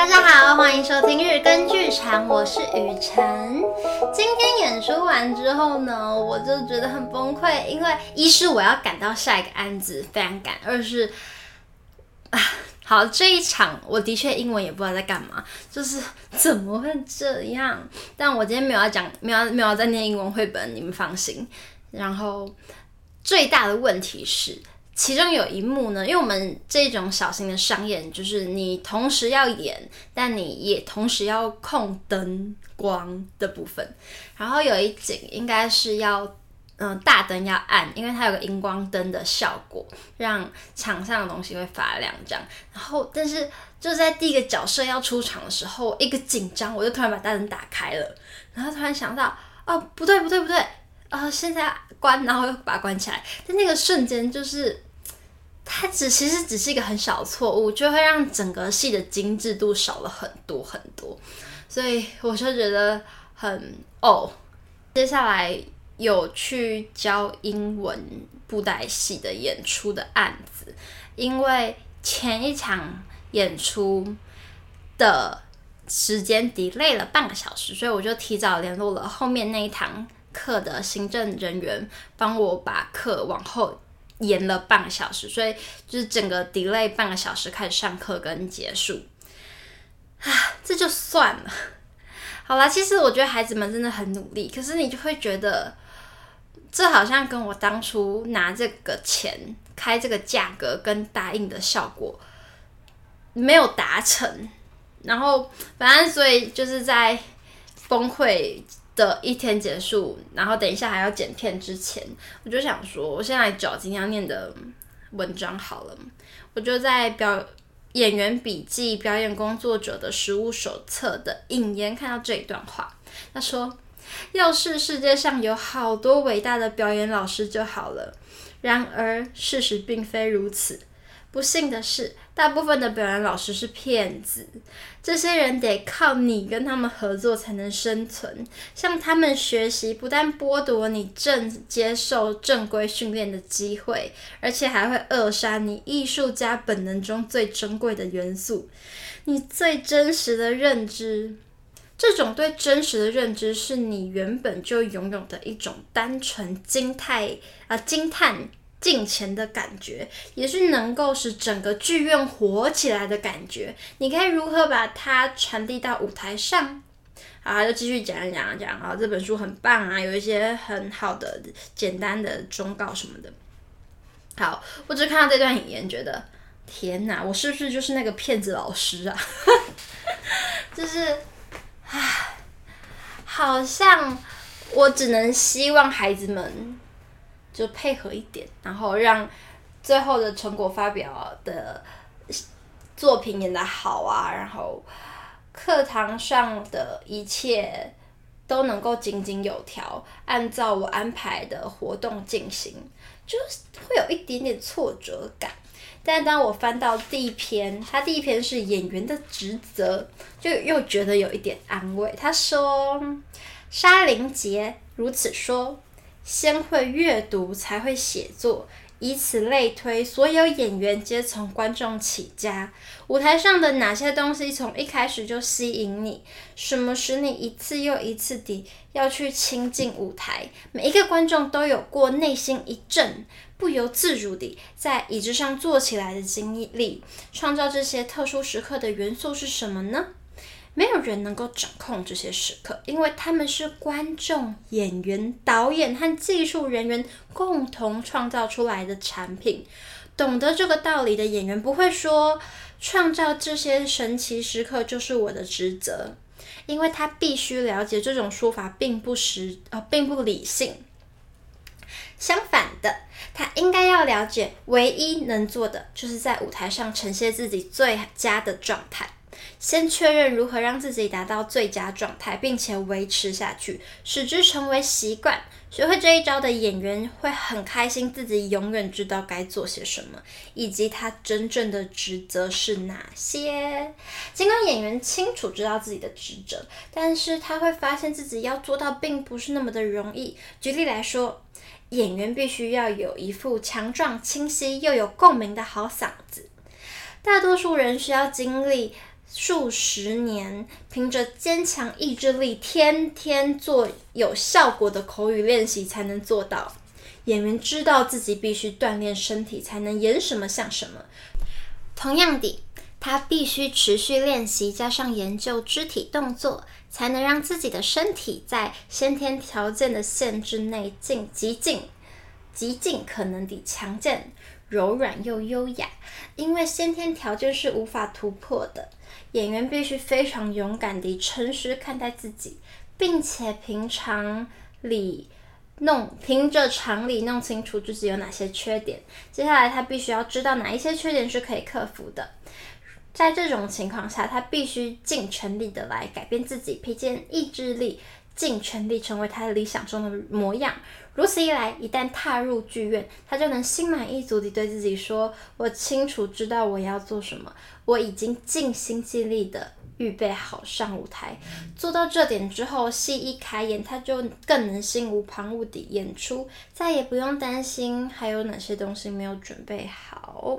大家好，欢迎收听日更剧场，我是雨晨。今天演出完之后呢，我就觉得很崩溃，因为一是我要赶到下一个案子，非常赶；二是啊，好，这一场我的确英文也不知道在干嘛，就是怎么会这样？但我今天没有要讲，没有没有在念英文绘本，你们放心。然后最大的问题是。其中有一幕呢，因为我们这种小型的商演，就是你同时要演，但你也同时要控灯光的部分。然后有一景应该是要，嗯、大灯要暗，因为它有个荧光灯的效果，让场上的东西会发亮这样。然后，但是就在第一个角色要出场的时候，一个紧张，我就突然把大灯打开了，然后突然想到，哦，不对不对不对，啊、呃，现在关，然后又把它关起来。但那个瞬间就是。它只其实只是一个很小错误，就会让整个戏的精致度少了很多很多，所以我就觉得很哦。接下来有去教英文布袋戏的演出的案子，因为前一场演出的时间 delay 了半个小时，所以我就提早联络了后面那一堂课的行政人员，帮我把课往后。延了半个小时，所以就是整个 delay 半个小时开始上课跟结束，啊，这就算了。好啦，其实我觉得孩子们真的很努力，可是你就会觉得，这好像跟我当初拿这个钱开这个价格跟答应的效果没有达成，然后反正所以就是在崩溃的一天结束，然后等一下还要剪片之前，我就想说，我现在来找今天要念的文章好了。我就在表演员笔记表演工作者的实务手册的引言看到这一段话，他说：“要是世界上有好多伟大的表演老师就好了，然而事实并非如此。”不幸的是，大部分的表演老师是骗子。这些人得靠你跟他们合作才能生存。向他们学习，不但剥夺你正接受正规训练的机会，而且还会扼杀你艺术家本能中最珍贵的元素——你最真实的认知。这种对真实的认知，是你原本就拥有的一种单纯惊叹啊惊叹。金钱的感觉，也是能够使整个剧院活起来的感觉。你可以如何把它传递到舞台上？好，就继续讲讲讲啊，这本书很棒啊，有一些很好的简单的忠告什么的。好，我只看到这段引言，觉得天哪，我是不是就是那个骗子老师啊？就是，唉，好像我只能希望孩子们。就配合一点，然后让最后的成果发表的作品演得好啊，然后课堂上的一切都能够井井有条，按照我安排的活动进行，就会有一点点挫折感。但当我翻到第一篇，他第一篇是演员的职责，就又觉得有一点安慰。他说：“沙林杰如此说。”先会阅读，才会写作，以此类推，所有演员皆从观众起家。舞台上的哪些东西从一开始就吸引你？什么使你一次又一次地要去亲近舞台？每一个观众都有过内心一震，不由自主地在椅子上坐起来的经历。创造这些特殊时刻的元素是什么呢？没有人能够掌控这些时刻，因为他们是观众、演员、导演和技术人员共同创造出来的产品。懂得这个道理的演员不会说，创造这些神奇时刻就是我的职责，因为他必须了解这种说法并不实，呃，并不理性。相反的，他应该要了解，唯一能做的就是在舞台上呈现自己最佳的状态。先确认如何让自己达到最佳状态，并且维持下去，使之成为习惯。学会这一招的演员会很开心，自己永远知道该做些什么，以及他真正的职责是哪些。尽管演员清楚知道自己的职责，但是他会发现自己要做到并不是那么的容易。举例来说，演员必须要有一副强壮、清晰又有共鸣的好嗓子。大多数人需要经历。数十年，凭着坚强意志力，天天做有效果的口语练习才能做到。演员知道自己必须锻炼身体，才能演什么像什么。同样的，他必须持续练习，加上研究肢体动作，才能让自己的身体在先天条件的限制内尽极尽极尽可能地强健、柔软又优雅。因为先天条件是无法突破的。演员必须非常勇敢地诚实看待自己，并且平常理弄，凭着常理弄清楚自己有哪些缺点。接下来，他必须要知道哪一些缺点是可以克服的。在这种情况下，他必须尽全力的来改变自己，凭借意志力，尽全力成为他理想中的模样。如此一来，一旦踏入剧院，他就能心满意足地对自己说：“我清楚知道我要做什么，我已经尽心尽力地预备好上舞台。”做到这点之后，戏一开演，他就更能心无旁骛地演出，再也不用担心还有哪些东西没有准备好。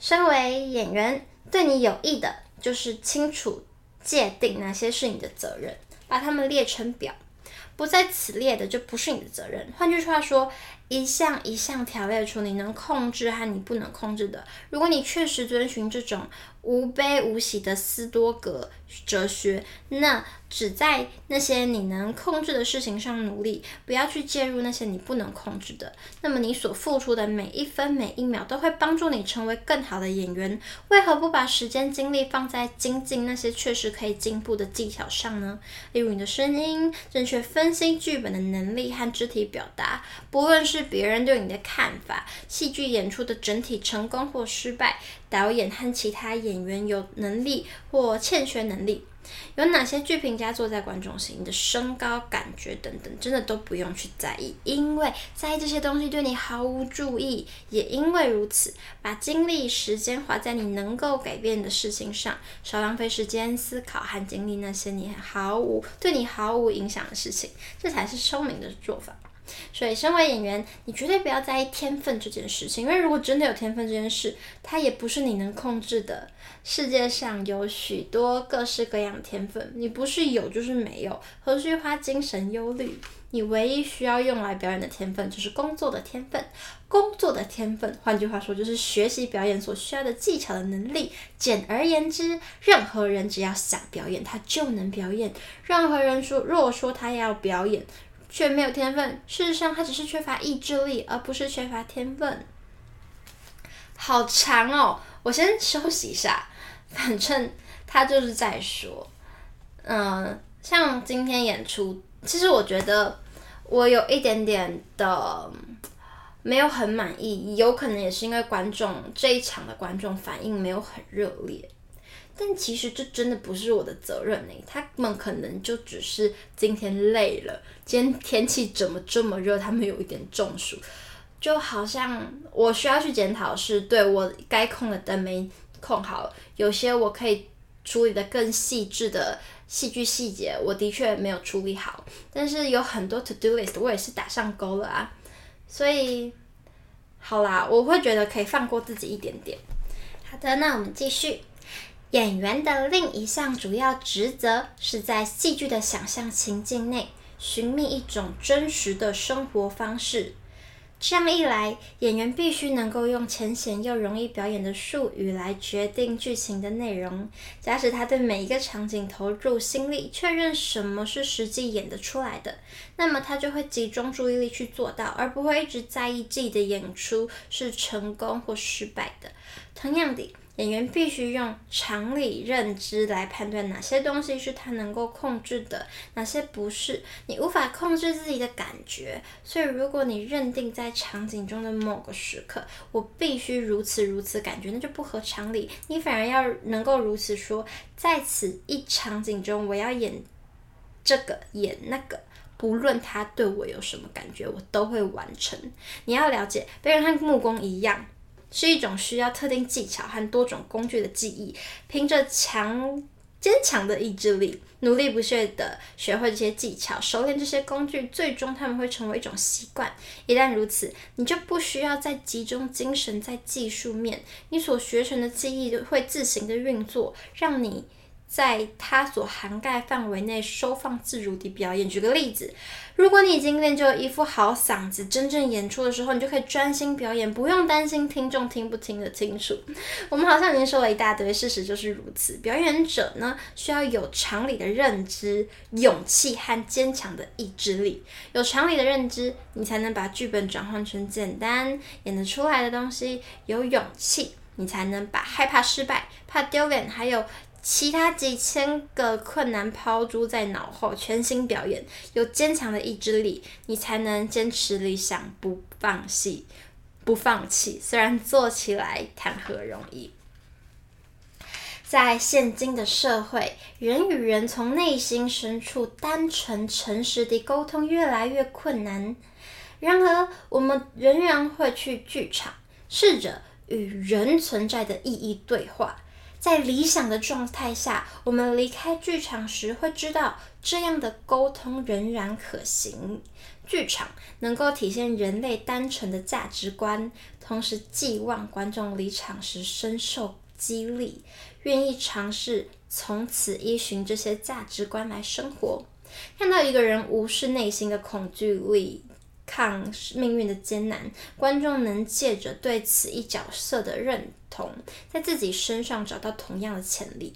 身为演员，对你有益的就是清楚界定哪些是你的责任，把它们列成表。不在此列的就不是你的责任。换句话说，一项一项条列出你能控制和你不能控制的。如果你确实遵循这种无悲无喜的斯多格哲学，那只在那些你能控制的事情上努力，不要去介入那些你不能控制的。那么你所付出的每一分每一秒都会帮助你成为更好的演员。为何不把时间精力放在精进那些确实可以进步的技巧上呢？例如你的声音、正确分析剧本的能力和肢体表达。不论是是别人对你的看法、戏剧演出的整体成功或失败。导演和其他演员有能力或欠缺能力，有哪些剧评家坐在观众席，你的身高、感觉等等，真的都不用去在意，因为在意这些东西对你毫无注意。也因为如此，把精力、时间花在你能够改变的事情上，少浪费时间思考和经历那些你毫无对你毫无影响的事情，这才是聪明的做法。所以，身为演员，你绝对不要在意天分这件事情，因为如果真的有天分这件事，它也不是你能控制的。世界上有许多各式各样的天分，你不是有就是没有，何须花精神忧虑？你唯一需要用来表演的天分，就是工作的天分。工作的天分，换句话说，就是学习表演所需要的技巧的能力。简而言之，任何人只要想表演，他就能表演。任何人说，若说他要表演，却没有天分，事实上他只是缺乏意志力，而不是缺乏天分。好长哦，我先休息一下。反正他就是在说，嗯、像今天演出，其实我觉得我有一点点的没有很满意，有可能也是因为观众这一场的观众反应没有很热烈。但其实这真的不是我的责任呢，他们可能就只是今天累了。今天天气怎么这么热？他们有一点中暑，就好像我需要去检讨，是对我该控的灯没控好，有些我可以处理得更细致的戏剧细节，我的确没有处理好。但是有很多 to do list，我也是打上勾了啊。所以，好啦，我会觉得可以放过自己一点点。好的，那我们继续。演员的另一项主要职责是在戏剧的想象情境内寻觅一种真实的生活方式。这样一来，演员必须能够用浅显又容易表演的术语来决定剧情的内容。假使他对每一个场景投入心力，确认什么是实际演得出来的，那么他就会集中注意力去做到，而不会一直在意自己的演出是成功或失败的。同样的。演员必须用常理认知来判断哪些东西是他能够控制的，哪些不是。你无法控制自己的感觉，所以如果你认定在场景中的某个时刻，我必须如此如此感觉，那就不合常理。你反而要能够如此说，在此一场景中，我要演这个演那个，不论他对我有什么感觉，我都会完成。你要了解，别人和木工一样。是一种需要特定技巧和多种工具的技艺，凭着强坚强的意志力，努力不懈的学会这些技巧，熟练这些工具，最终他们会成为一种习惯。一旦如此，你就不需要再集中精神在技术面，你所学成的技艺会自行的运作，让你。在它所涵盖范围内收放自如地表演。举个例子，如果你已经练就了一副好嗓子，真正演出的时候，你就可以专心表演，不用担心听众听不听得清楚。我们好像已经说了一大堆，事实就是如此。表演者呢，需要有常理的认知、勇气和坚强的意志力。有常理的认知，你才能把剧本转换成简单演得出来的东西；有勇气，你才能把害怕失败、怕丢脸，还有。其他几千个困难抛诸在脑后，全心表演，有坚强的意志力，你才能坚持理想，不放弃，不放弃。虽然做起来谈何容易。在现今的社会，人与人从内心深处单纯诚实地沟通越来越困难。然而，我们仍然会去剧场，试着与人存在的意义对话。在理想的状态下，我们离开剧场时会知道，这样的沟通仍然可行。剧场能够体现人类单纯的价值观，同时寄望观众离场时深受激励，愿意尝试从此依循这些价值观来生活。看到一个人无视内心的恐惧力。抗命运的艰难，观众能借着对此一角色的认同，在自己身上找到同样的潜力。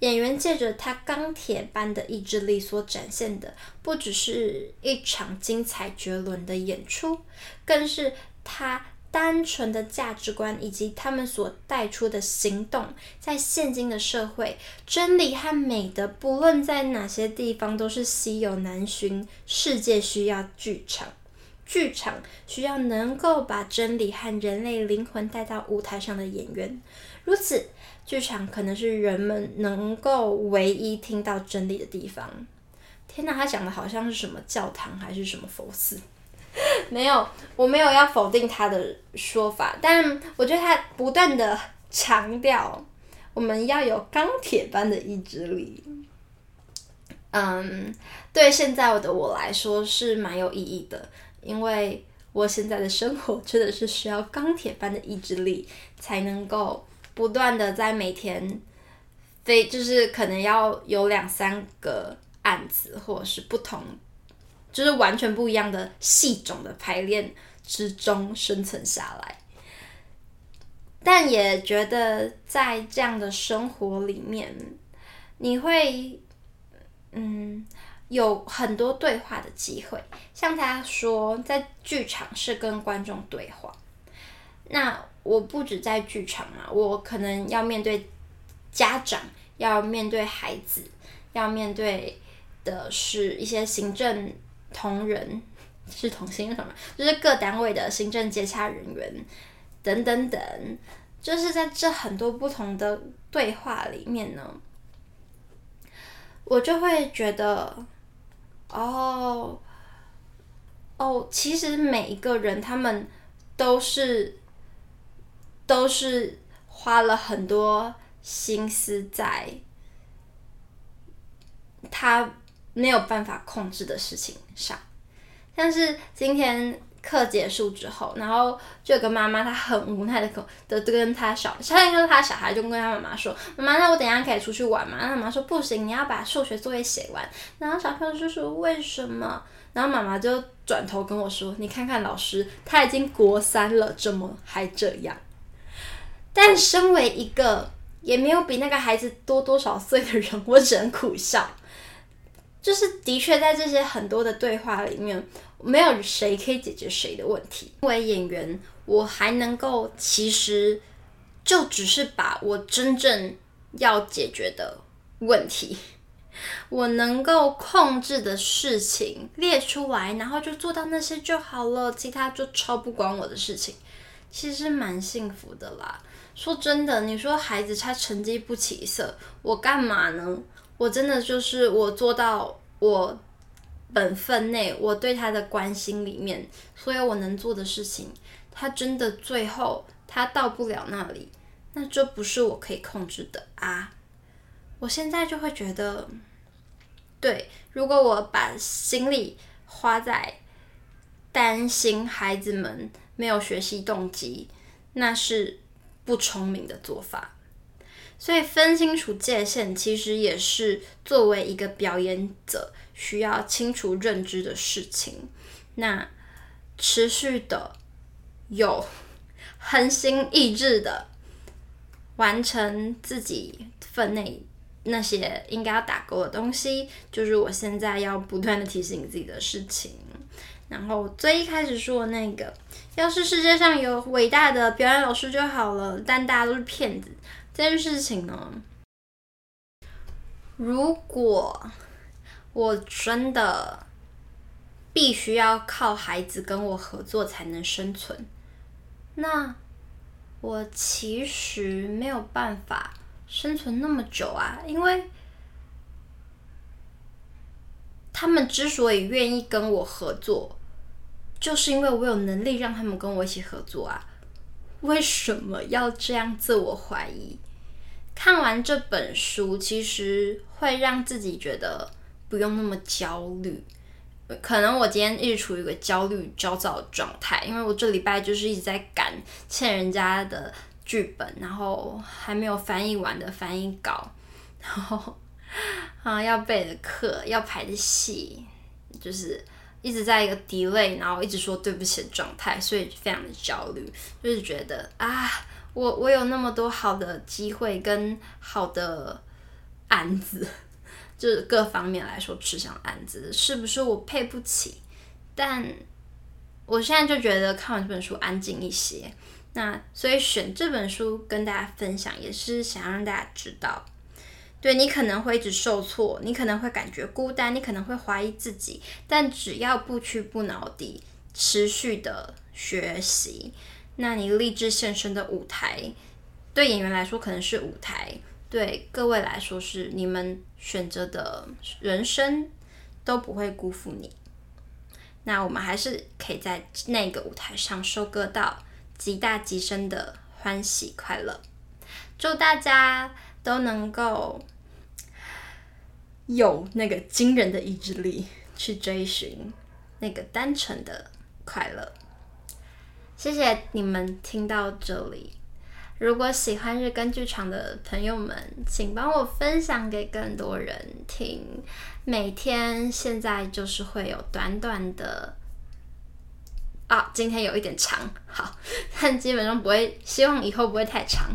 演员借着他钢铁般的意志力所展现的，不只是一场精彩绝伦的演出，更是他单纯的价值观以及他们所带出的行动。在现今的社会，真理和美德不论在哪些地方都是稀有难寻。世界需要剧场。剧场需要能够把真理和人类灵魂带到舞台上的演员，如此，剧场可能是人们能够唯一听到真理的地方。天哪，他讲的好像是什么教堂还是什么佛寺？没有，我没有要否定他的说法，但我觉得他不断的强调我们要有钢铁般的意志力。嗯，对现在的我来说是蛮有意义的。因为我现在的生活真的是需要钢铁般的意志力，才能够不断的在每天非就是可能要有两三个案子，或者是不同，就是完全不一样的戏种的排练之中生存下来。但也觉得在这样的生活里面，你会，嗯。有很多对话的机会，像他说，在剧场是跟观众对话。那我不止在剧场啊，我可能要面对家长，要面对孩子，要面对的是一些行政同仁，是同行什么？就是各单位的行政接洽人员等等等，就是在这很多不同的对话里面呢，我就会觉得。哦，哦，其实每一个人他们都是都是花了很多心思在他没有办法控制的事情上，但是今天。课结束之后，然后就有个妈妈，她很无奈的口的跟她小，小一个她小孩就跟她妈妈说：“妈妈，那我等下可以出去玩吗？”那妈妈说：“不行，你要把数学作业写完。”然后小朋友就说：“为什么？”然后妈妈就转头跟我说：“你看看老师，他已经国三了，怎么还这样？”但身为一个也没有比那个孩子多多少岁的人，我只能苦笑。就是的确在这些很多的对话里面。没有谁可以解决谁的问题。作为演员，我还能够其实就只是把我真正要解决的问题，我能够控制的事情列出来，然后就做到那些就好了，其他就超不关我的事情。其实蛮幸福的啦。说真的，你说孩子他成绩不起色，我干嘛呢？我真的就是我做到我。本分内，我对他的关心里面，所有我能做的事情，他真的最后他到不了那里，那这不是我可以控制的啊！我现在就会觉得，对，如果我把心力花在担心孩子们没有学习动机，那是不聪明的做法。所以分清楚界限，其实也是作为一个表演者需要清楚认知的事情。那持续的有恒心意志的完成自己分内那些应该要打勾的东西，就是我现在要不断的提醒自己的事情。然后最一开始说的那个，要是世界上有伟大的表演老师就好了，但大家都是骗子。这件事情呢，如果我真的必须要靠孩子跟我合作才能生存，那我其实没有办法生存那么久啊，因为他们之所以愿意跟我合作，就是因为我有能力让他们跟我一起合作啊。为什么要这样自我怀疑？看完这本书，其实会让自己觉得不用那么焦虑。可能我今天一直处于一个焦虑、焦躁的状态，因为我这礼拜就是一直在赶欠人家的剧本，然后还没有翻译完的翻译稿，然后啊要背的课、要排的戏，就是。一直在一个 delay，然后一直说对不起的状态，所以非常的焦虑，就是觉得啊，我我有那么多好的机会跟好的案子，就是各方面来说吃香案子，是不是我配不起？但我现在就觉得看完这本书安静一些，那所以选这本书跟大家分享，也是想让大家知道。对，你可能会一直受挫，你可能会感觉孤单，你可能会怀疑自己，但只要不屈不挠地持续的学习，那你立志献身的舞台，对演员来说可能是舞台，对各位来说是你们选择的人生，都不会辜负你。那我们还是可以在那个舞台上收割到极大极深的欢喜快乐。祝大家都能够。有那个惊人的意志力去追寻那个单纯的快乐。谢谢你们听到这里。如果喜欢日更剧场的朋友们，请帮我分享给更多人听。每天现在就是会有短短的啊，今天有一点长，好，但基本上不会，希望以后不会太长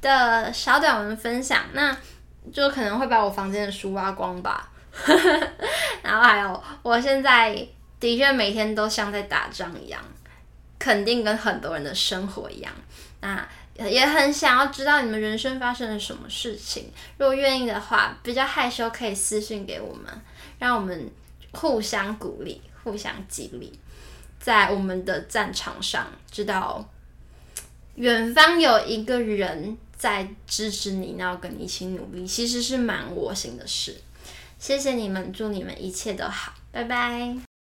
的小短文分享。那。就可能会把我房间的书挖光吧，然后还有，我现在的确每天都像在打仗一样，肯定跟很多人的生活一样。那也很想要知道你们人生发生了什么事情，如果愿意的话，比较害羞可以私信给我们，让我们互相鼓励、互相激励，在我们的战场上，知道远方有一个人。在支持你，然后跟你一起努力，其实是蛮窝心的事。谢谢你们，祝你们一切都好，拜拜。